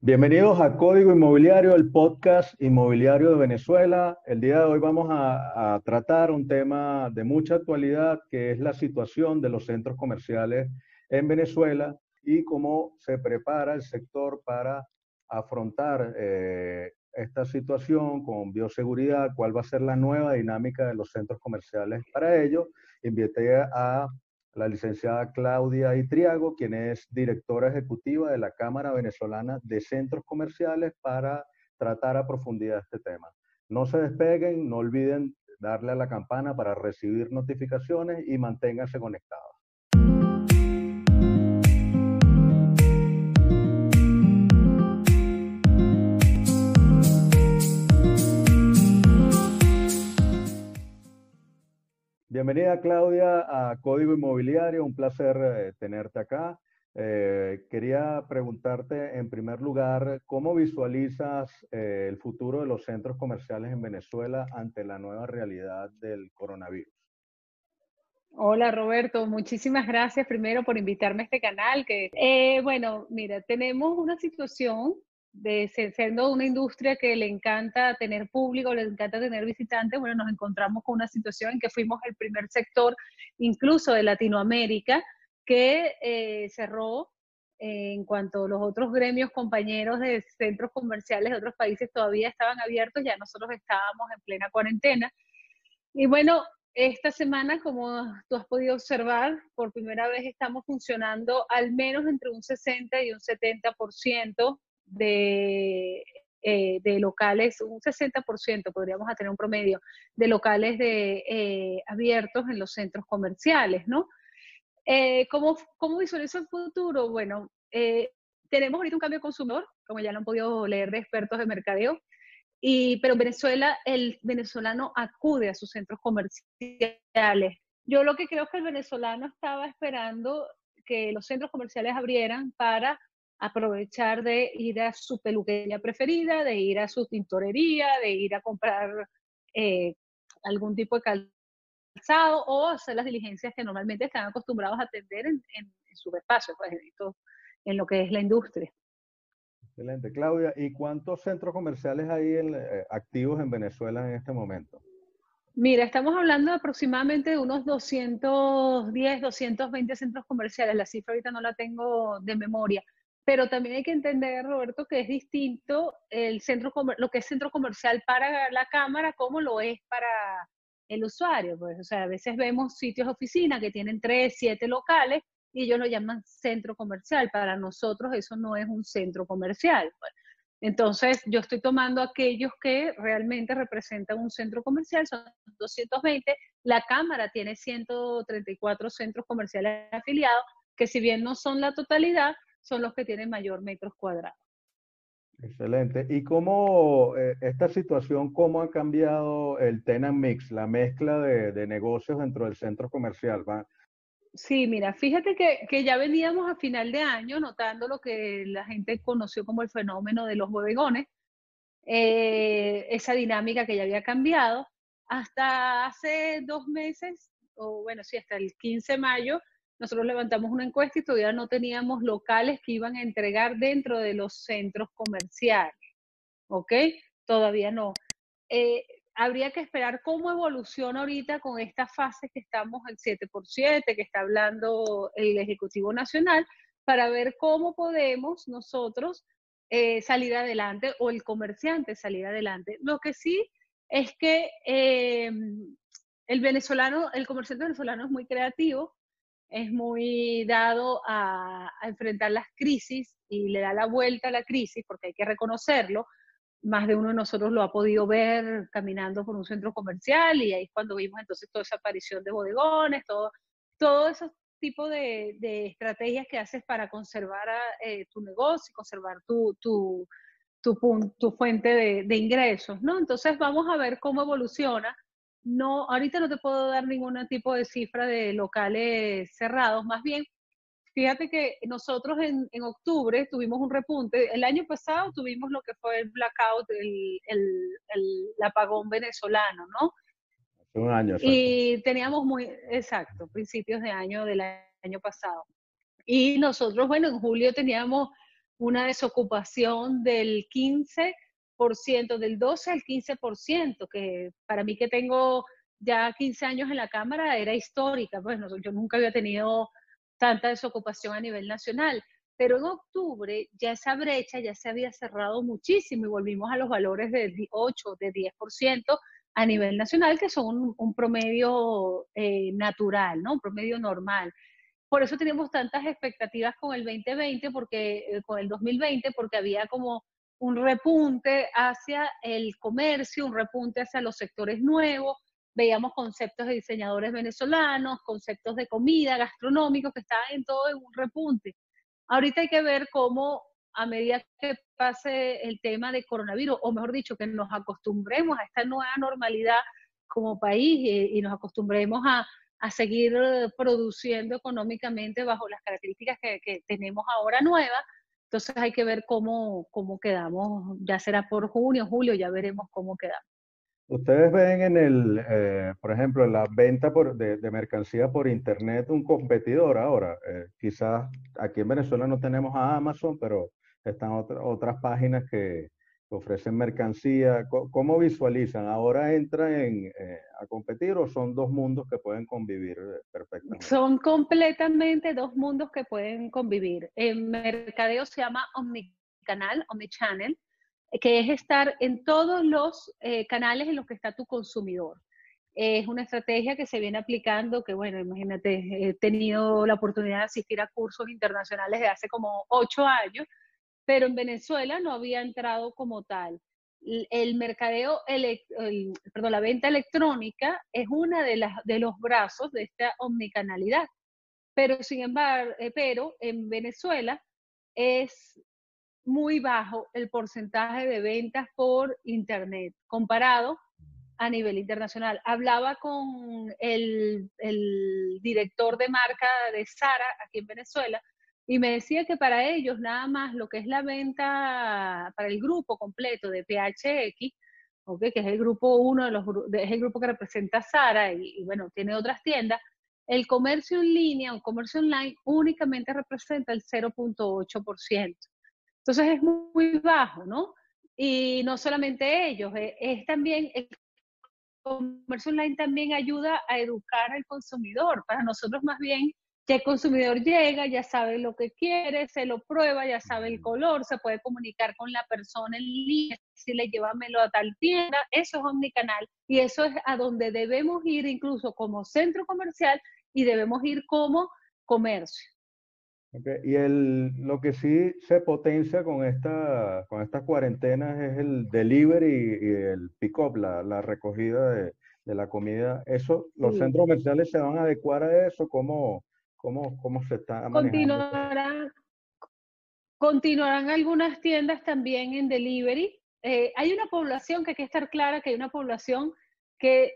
Bienvenidos a Código Inmobiliario, el podcast inmobiliario de Venezuela. El día de hoy vamos a, tratar un tema de mucha actualidad, que es la situación de los centros comerciales en Venezuela y cómo se prepara el sector para afrontar eh, esta situación con bioseguridad, cuál va a ser la nueva dinámica de los centros comerciales para ello. Invité a la licenciada Claudia Itriago, quien es directora ejecutiva de la Cámara Venezolana de Centros Comerciales, para tratar a profundidad este tema. No se despeguen, no olviden darle a la campana para recibir notificaciones y manténganse conectados. Bienvenida Claudia a Código Inmobiliario, un placer eh, tenerte acá. Eh, quería preguntarte en primer lugar, ¿cómo visualizas eh, el futuro de los centros comerciales en Venezuela ante la nueva realidad del coronavirus? Hola Roberto, muchísimas gracias primero por invitarme a este canal. Que, bueno, mira, tenemos una situación de siendo una industria que le encanta tener público, le encanta tener visitantes, bueno, nos encontramos con una situación en que fuimos el primer sector, incluso de Latinoamérica, que eh, cerró eh, en cuanto los otros gremios compañeros de centros comerciales de otros países todavía estaban abiertos, ya nosotros estábamos en plena cuarentena. Y bueno, esta semana, como tú has podido observar, por primera vez estamos funcionando al menos entre un 60 y un 70% de, eh, de locales, un 60% podríamos tener un promedio de locales de, eh, abiertos en los centros comerciales, ¿no? Eh, ¿cómo, ¿Cómo visualizo el futuro? Bueno, tenemos ahorita un cambio de consumidor, como ya lo han podido leer de expertos de mercadeo, y, pero en Venezuela, el venezolano acude a sus centros comerciales. Yo lo que creo es que el venezolano estaba esperando que los centros comerciales abrieran para aprovechar de ir a su peluquería preferida, de ir a su tintorería, de ir a comprar eh, algún tipo de calzado o hacer las diligencias que normalmente están acostumbrados a atender en, en, su espacio, pues, en lo que es la industria. Excelente. Claudia, ¿y cuántos centros comerciales hay eh, activos en Venezuela en este momento? Mira, estamos hablando aproximadamente de unos 210, 220 centros comerciales. La cifra ahorita no la tengo de memoria pero también hay que entender, Roberto, que es distinto el centro, lo que es centro comercial para la cámara como lo es para el usuario. Pues, o sea, a veces vemos sitios de oficina que tienen tres, siete locales y ellos lo llaman centro comercial. Para nosotros eso no es un centro comercial. Pues. Entonces, yo estoy tomando aquellos que realmente representan un centro comercial, son 220. La Cámara tiene 134 centros comerciales afiliados, que si bien no son la totalidad, son los que tienen mayor metros cuadrados. Excelente. ¿Y cómo eh, esta situación, cómo ha cambiado el tenant mix, la mezcla de, negocios dentro del centro comercial? ¿va? Sí, mira, fíjate que, ya veníamos a final de año notando lo que la gente conoció como el fenómeno de los bodegones, eh, esa dinámica que ya había cambiado. Hasta hace dos meses, o bueno, sí, hasta el 15 de mayo, nosotros levantamos una encuesta y todavía no teníamos locales que iban a entregar dentro de los centros comerciales. ¿Ok? Todavía no. Eh, habría que esperar cómo evoluciona ahorita con esta fase que estamos el 7x7, que está hablando el Ejecutivo Nacional, para ver cómo podemos nosotros eh, salir adelante o el comerciante salir adelante. Lo que sí es que eh, el venezolano, el comerciante venezolano es muy creativo es muy dado a, enfrentar las crisis y le da la vuelta a la crisis, porque hay que reconocerlo. Más de uno de nosotros lo ha podido ver caminando por un centro comercial y ahí es cuando vimos entonces toda esa aparición de bodegones, todo, todo ese tipo de, estrategias que haces para conservar eh, tu negocio y conservar tu, tu, tu, fuente de, de ingresos, ¿no? Entonces vamos a ver cómo evoluciona no, ahorita no te puedo dar ningún tipo de cifra de locales cerrados, más bien, fíjate que nosotros en, octubre tuvimos un repunte, el año pasado tuvimos lo que fue el blackout, el, el, apagón venezolano, ¿no? Hace un año. Y teníamos muy, exacto, principios de año del año pasado. Y nosotros, bueno, en julio teníamos una desocupación del 15%, del 12 al 15%, que para mí que tengo ya 15 años en la Cámara era histórica, pues yo nunca había tenido tanta desocupación a nivel nacional. Pero en octubre ya esa brecha ya se había cerrado muchísimo y volvimos a los valores de 8, de 10% a nivel nacional, que son un, promedio eh, natural, ¿no? Un promedio normal. Por eso tenemos tantas expectativas con el 2020, porque, eh, con el 2020, porque había como un repunte hacia el comercio, un repunte hacia los sectores nuevos, veíamos conceptos de diseñadores venezolanos, conceptos de comida, gastronómicos, que estaban en todo en un repunte. Ahorita hay que ver cómo a medida que pase el tema de coronavirus, o mejor dicho, que nos acostumbremos a esta nueva normalidad como país y, nos acostumbremos a, seguir produciendo económicamente bajo las características que, que, tenemos ahora nuevas. Entonces hay que ver cómo, cómo quedamos, ya será por junio, julio, ya veremos cómo quedamos. Ustedes ven en el, eh, por ejemplo, en la venta de, mercancía por internet un competidor ahora. Eh, quizás aquí en Venezuela no tenemos a Amazon, pero están otras páginas que ofrecen mercancía. ¿Cómo, visualizan? ¿Ahora entra en, eh, a competir o son dos mundos que pueden convivir perfectamente? Son completamente dos mundos que pueden convivir. En mercadeo se llama omnicanal, omnichannel que es estar en todos los eh, canales en los que está tu consumidor. Es una estrategia que se viene aplicando, que bueno, imagínate, he tenido la oportunidad de asistir a cursos internacionales de hace como ocho años, pero en Venezuela no había entrado como tal. El mercadeo, perdón, la venta electrónica es una de, las, de los brazos de esta omnicanalidad. Pero sin embargo, eh, pero en Venezuela es muy bajo el porcentaje de ventas por Internet comparado a nivel internacional. Hablaba con el, director de marca de Sara aquí en Venezuela y me decía que para ellos nada más lo que es la venta para el grupo completo de PHX, okay, que es el grupo uno de los es el grupo que representa Sara y, y bueno, tiene otras tiendas, el comercio en línea o comercio online únicamente representa el 0.8%. Entonces es muy, bajo, ¿no? Y no solamente ellos, eh, es, también el comercio online también ayuda a educar al consumidor. Para nosotros más bien que el consumidor llega, ya sabe lo que quiere, se lo prueba, ya sabe el color, se puede comunicar con la persona en línea, si le llévamelo a tal tienda, eso es omnicanal y eso es a donde debemos ir incluso como centro comercial y debemos ir como comercio. Y el, lo que sí se potencia con, esta, con estas cuarentenas es el delivery y, el pick-up, la, la, recogida de, de, la comida. ¿Eso, ¿Los centros comerciales se van a adecuar a eso? ¿Cómo, cómo, cómo se está? Continuarán, algunas tiendas también en delivery. Eh, hay una población que hay que estar clara que hay una población que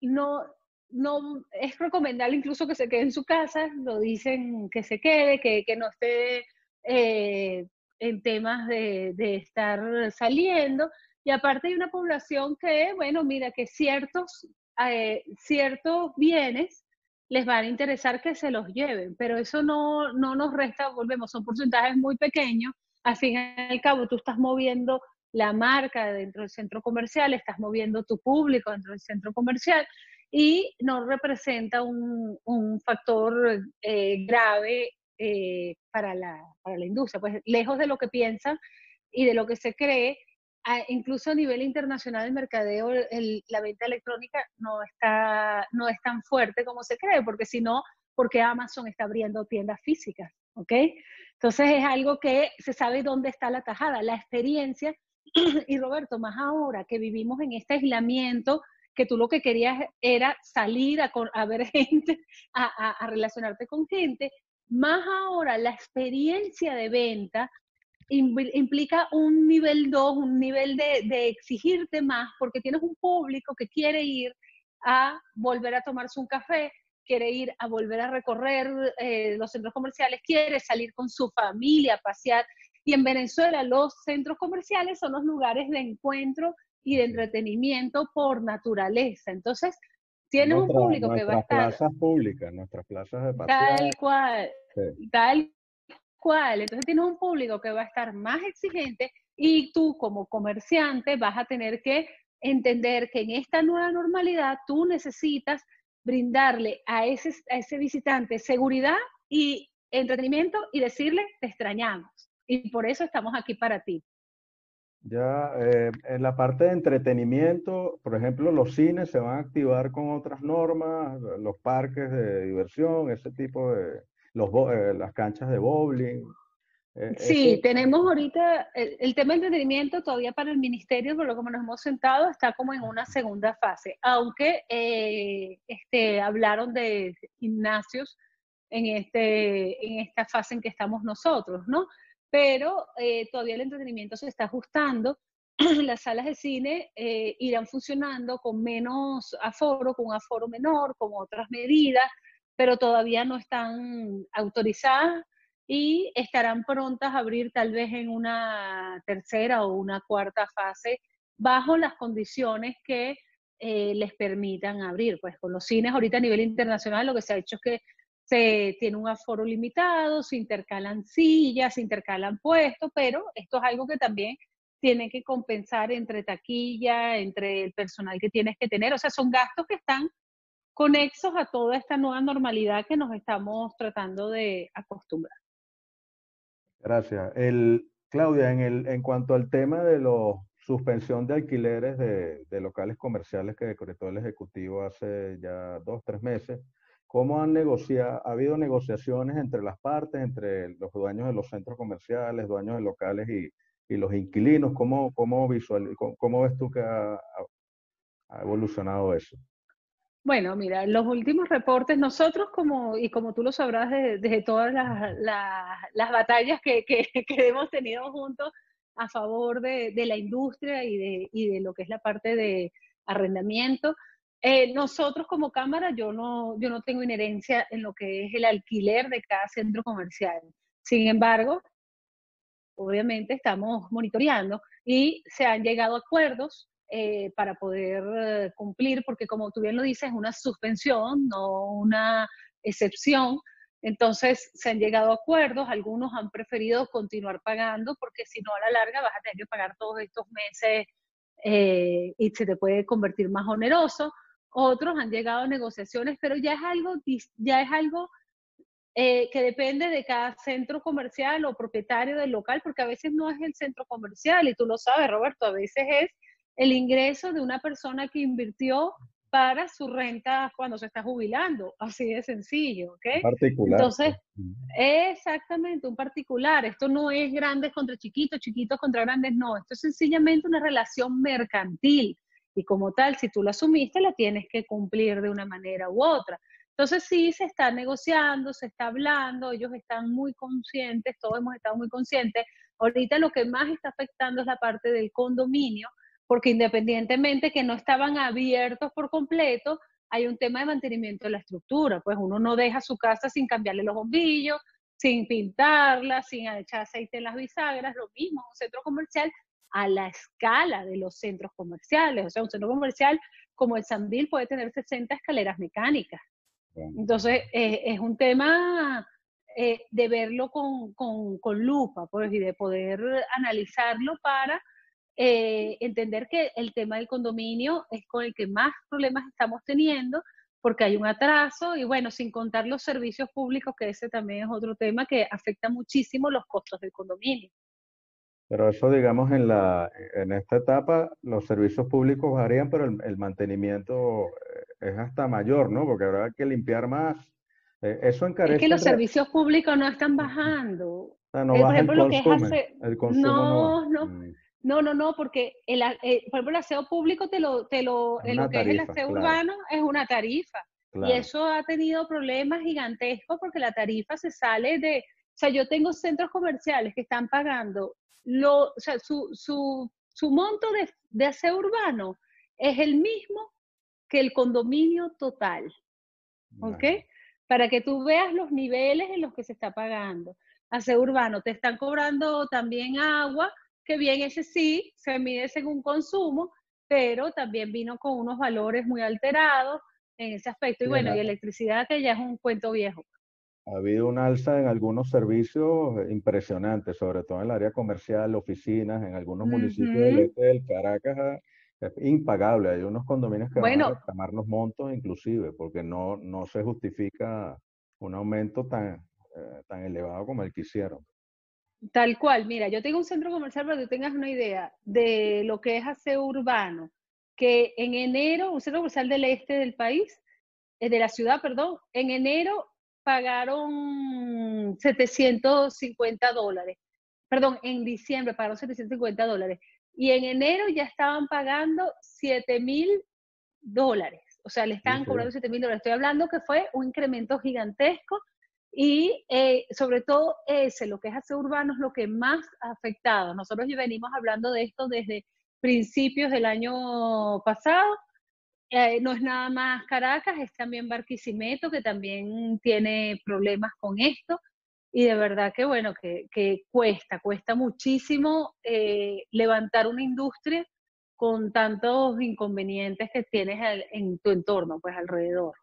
no, no es recomendable incluso que se quede en su casa, lo dicen que se quede, que, no esté eh, en temas de, estar saliendo. Y aparte hay una población que, bueno, mira, que ciertos, eh, ciertos bienes les van a interesar que se los lleven, pero eso no, no nos resta, volvemos, son porcentajes muy pequeños. Al fin y al cabo, tú estás moviendo la marca dentro del centro comercial, estás moviendo tu público dentro del centro comercial y no representa un, un factor eh, grave eh, para, la, para, la, industria. Pues lejos de lo que piensan y de lo que se cree, incluso a nivel internacional el mercadeo, la venta electrónica no está, no es tan fuerte como se cree, porque si no, porque Amazon está abriendo tiendas físicas, ¿ok? Entonces es algo que se sabe dónde está la tajada, la experiencia. Y Roberto, más ahora que vivimos en este aislamiento, que tú lo que querías era salir a, a ver gente, a, a, relacionarte con gente, más ahora la experiencia de venta implica un nivel 2, un nivel de, de, exigirte más, porque tienes un público que quiere ir a volver a tomarse un café, quiere ir a volver a recorrer eh, los centros comerciales, quiere salir con su familia a pasear. Y en Venezuela los centros comerciales son los lugares de encuentro y de entretenimiento por naturaleza. Entonces, tiene un público que va a estar... Nuestras plazas públicas, nuestras plazas de paseo. Tal cual, tal Entonces tienes un público que va a estar más exigente y tú como comerciante vas a tener que entender que en esta nueva normalidad tú necesitas brindarle a ese, a ese visitante seguridad y entretenimiento y decirle, te extrañamos. Y por eso estamos aquí para ti. Ya, eh, en la parte de entretenimiento, por ejemplo, los cines se van a activar con otras normas, los parques de diversión, ese tipo de, los, eh, las canchas de bowling. Eh, sí, tenemos ahorita el, tema de entretenimiento todavía para el ministerio, por lo que nos hemos sentado, está como en una segunda fase, aunque este, hablaron de gimnasios en, este, en esta fase en que estamos nosotros, ¿no? pero eh, todavía el entretenimiento se está ajustando. Las salas de cine eh, irán funcionando con menos aforo, con un aforo menor, con otras medidas, pero todavía no están autorizadas y estarán prontas a abrir tal vez en una tercera o una cuarta fase bajo las condiciones que eh, les permitan abrir. Pues con los cines ahorita a nivel internacional lo que se ha hecho es que se tiene un aforo limitado, se intercalan sillas, se intercalan puestos, pero esto es algo que también tiene que compensar entre taquilla, entre el personal que tienes que tener. O sea, son gastos que están conexos a toda esta nueva normalidad que nos estamos tratando de acostumbrar. Gracias. El, Claudia, en, el, en cuanto al tema de la suspensión de alquileres de, de locales comerciales que decretó el Ejecutivo hace ya dos, tres meses, ¿Cómo han negociado, ha habido negociaciones entre las partes, entre los dueños de los centros comerciales, dueños de locales y, los inquilinos? ¿Cómo, cómo, visual, cómo, ves tú que ha, evolucionado eso? Bueno, mira, los últimos reportes, nosotros como, y como tú lo sabrás desde todas las, las, batallas que, que, que, hemos tenido juntos a favor de, de la industria y de, y de lo que es la parte de arrendamiento, eh, nosotros como Cámara, yo no, yo no tengo inherencia en lo que es el alquiler de cada centro comercial. Sin embargo, obviamente estamos monitoreando y se han llegado acuerdos eh, para poder eh, cumplir, porque como tú bien lo dices, es una suspensión, no una excepción. Entonces se han llegado a acuerdos, algunos han preferido continuar pagando porque si no a la larga vas a tener que pagar todos estos meses y se te puede convertir más oneroso otros han llegado a negociaciones, pero ya es algo, ya es algo eh, que depende de cada centro comercial o propietario del local, porque a veces no es el centro comercial, y tú lo sabes, Roberto, a veces es el ingreso de una persona que invirtió para su renta cuando se está jubilando, así de sencillo, ¿ok? Particular. Entonces, exactamente, un particular. Esto no es grandes contra chiquitos, chiquitos contra grandes, no. Esto es sencillamente una relación mercantil y como tal, si tú la asumiste, la tienes que cumplir de una manera u otra. Entonces sí, se está negociando, se está hablando, ellos están muy conscientes, todos hemos estado muy conscientes. Ahorita lo que más está afectando es la parte del condominio, porque independientemente que no estaban abiertos por completo, hay un tema de mantenimiento de la estructura, pues uno no deja su casa sin cambiarle los bombillos, sin pintarla, sin echar aceite en las bisagras, lo mismo, un centro comercial a la escala de los centros comerciales. O sea, un centro comercial como el Sandil puede tener 60 escaleras mecánicas. Entonces, eh, es un tema eh, de verlo con, con, lupa, pues, y de poder analizarlo para eh, entender que el tema del condominio es con el que más problemas estamos teniendo, porque hay un atraso y bueno, sin contar los servicios públicos, que ese también es otro tema que afecta muchísimo los costos del condominio. Pero eso, digamos, en, la, en esta etapa los servicios públicos varían, pero el, mantenimiento eh, es hasta mayor, ¿no? Porque habrá que limpiar más. Eh, eso encarece. Es que los servicios públicos no están bajando. O sea, no eh, por ejemplo, lo que es hace... el consumo no, no. No, no, no, porque el, por ejemplo el aseo público te lo, te lo, en lo que es el aseo urbano es una tarifa. Y eso ha tenido problemas gigantescos porque la tarifa se sale de, o sea, yo tengo centros comerciales que están pagando lo, o sea, su, su, su monto de, de aseo urbano es el mismo que el condominio total. ¿Ok? Para que tú veas los niveles en los que se está pagando. Aseo urbano, te están cobrando también agua, que bien ese sí, se mide según consumo, pero también vino con unos valores muy alterados en ese aspecto. Y bueno, y electricidad que ya es un cuento viejo. Ha habido un alza en algunos servicios impresionantes, sobre todo en el área comercial, oficinas, en algunos municipios del este del Caracas. Ah, es impagable. Hay unos condominios que van a reclamar los montos inclusive, porque no, no se justifica un aumento tan, eh, tan elevado como el que hicieron. Tal cual, mira, yo tengo un centro comercial para que tengas una idea de lo que es aseo urbano, que en enero, un centro comercial del este del país, eh, de la ciudad, perdón, en enero pagaron 750 dólares. Perdón, en diciembre pagaron 750 dólares. Y en enero ya estaban pagando 7 mil dólares. O sea, le estaban cobrando 7 mil dólares. Estoy hablando que fue un incremento gigantesco y eh, sobre todo ese, lo que es aseo urbano, es lo que más ha afectado. Nosotros ya venimos hablando de esto desde principios del año pasado. Eh, no es nada más Caracas, es también Barquisimeto, que también tiene problemas con esto. Y de verdad que, bueno, que, cuesta, cuesta muchísimo eh, levantar una industria con tantos inconvenientes que tienes en tu entorno, pues alrededor.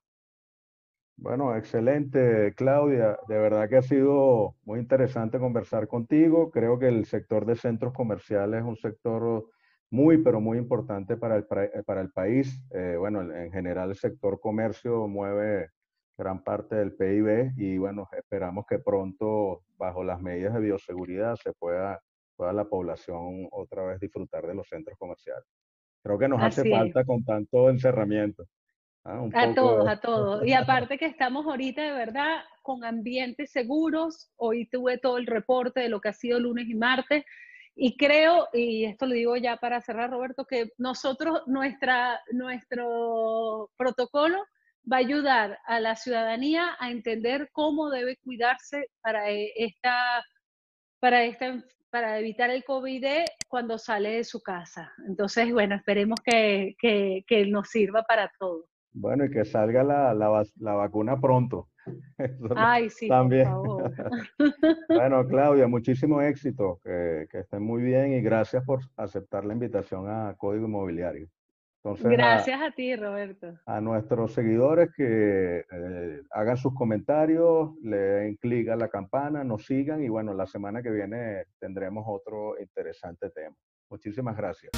Bueno, excelente, Claudia. De verdad que ha sido muy interesante conversar contigo. Creo que el sector de centros comerciales es un sector muy, pero muy importante para el, eh, para el país. Eh, bueno, en general el sector comercio mueve gran parte del PIB y bueno, esperamos que pronto, bajo las medidas de bioseguridad, se pueda, pueda la población otra vez disfrutar de los centros comerciales. Creo que nos hace falta con tanto encerramiento. Ah, a todos, a todos. Y aparte que estamos ahorita de verdad con ambientes seguros. Hoy tuve todo el reporte de lo que ha sido lunes y martes. Y creo, y esto lo digo ya para cerrar, Roberto, que nosotros, nuestra, nuestro protocolo va a ayudar a la ciudadanía a entender cómo debe cuidarse para esta, para esta, para evitar el COVID cuando sale de su casa. Entonces, bueno, esperemos que, que, que nos sirva para todos. Bueno, y que salga la, la, vacuna pronto. Ay, sí, También. por favor. bueno, Claudia, muchísimo éxito, que, estén muy bien y gracias por aceptar la invitación a Código Inmobiliario. gracias a, ti, Roberto. A nuestros seguidores que eh, hagan sus comentarios, le den clic a la campana, nos sigan y bueno, la semana que viene tendremos otro interesante tema. Muchísimas gracias.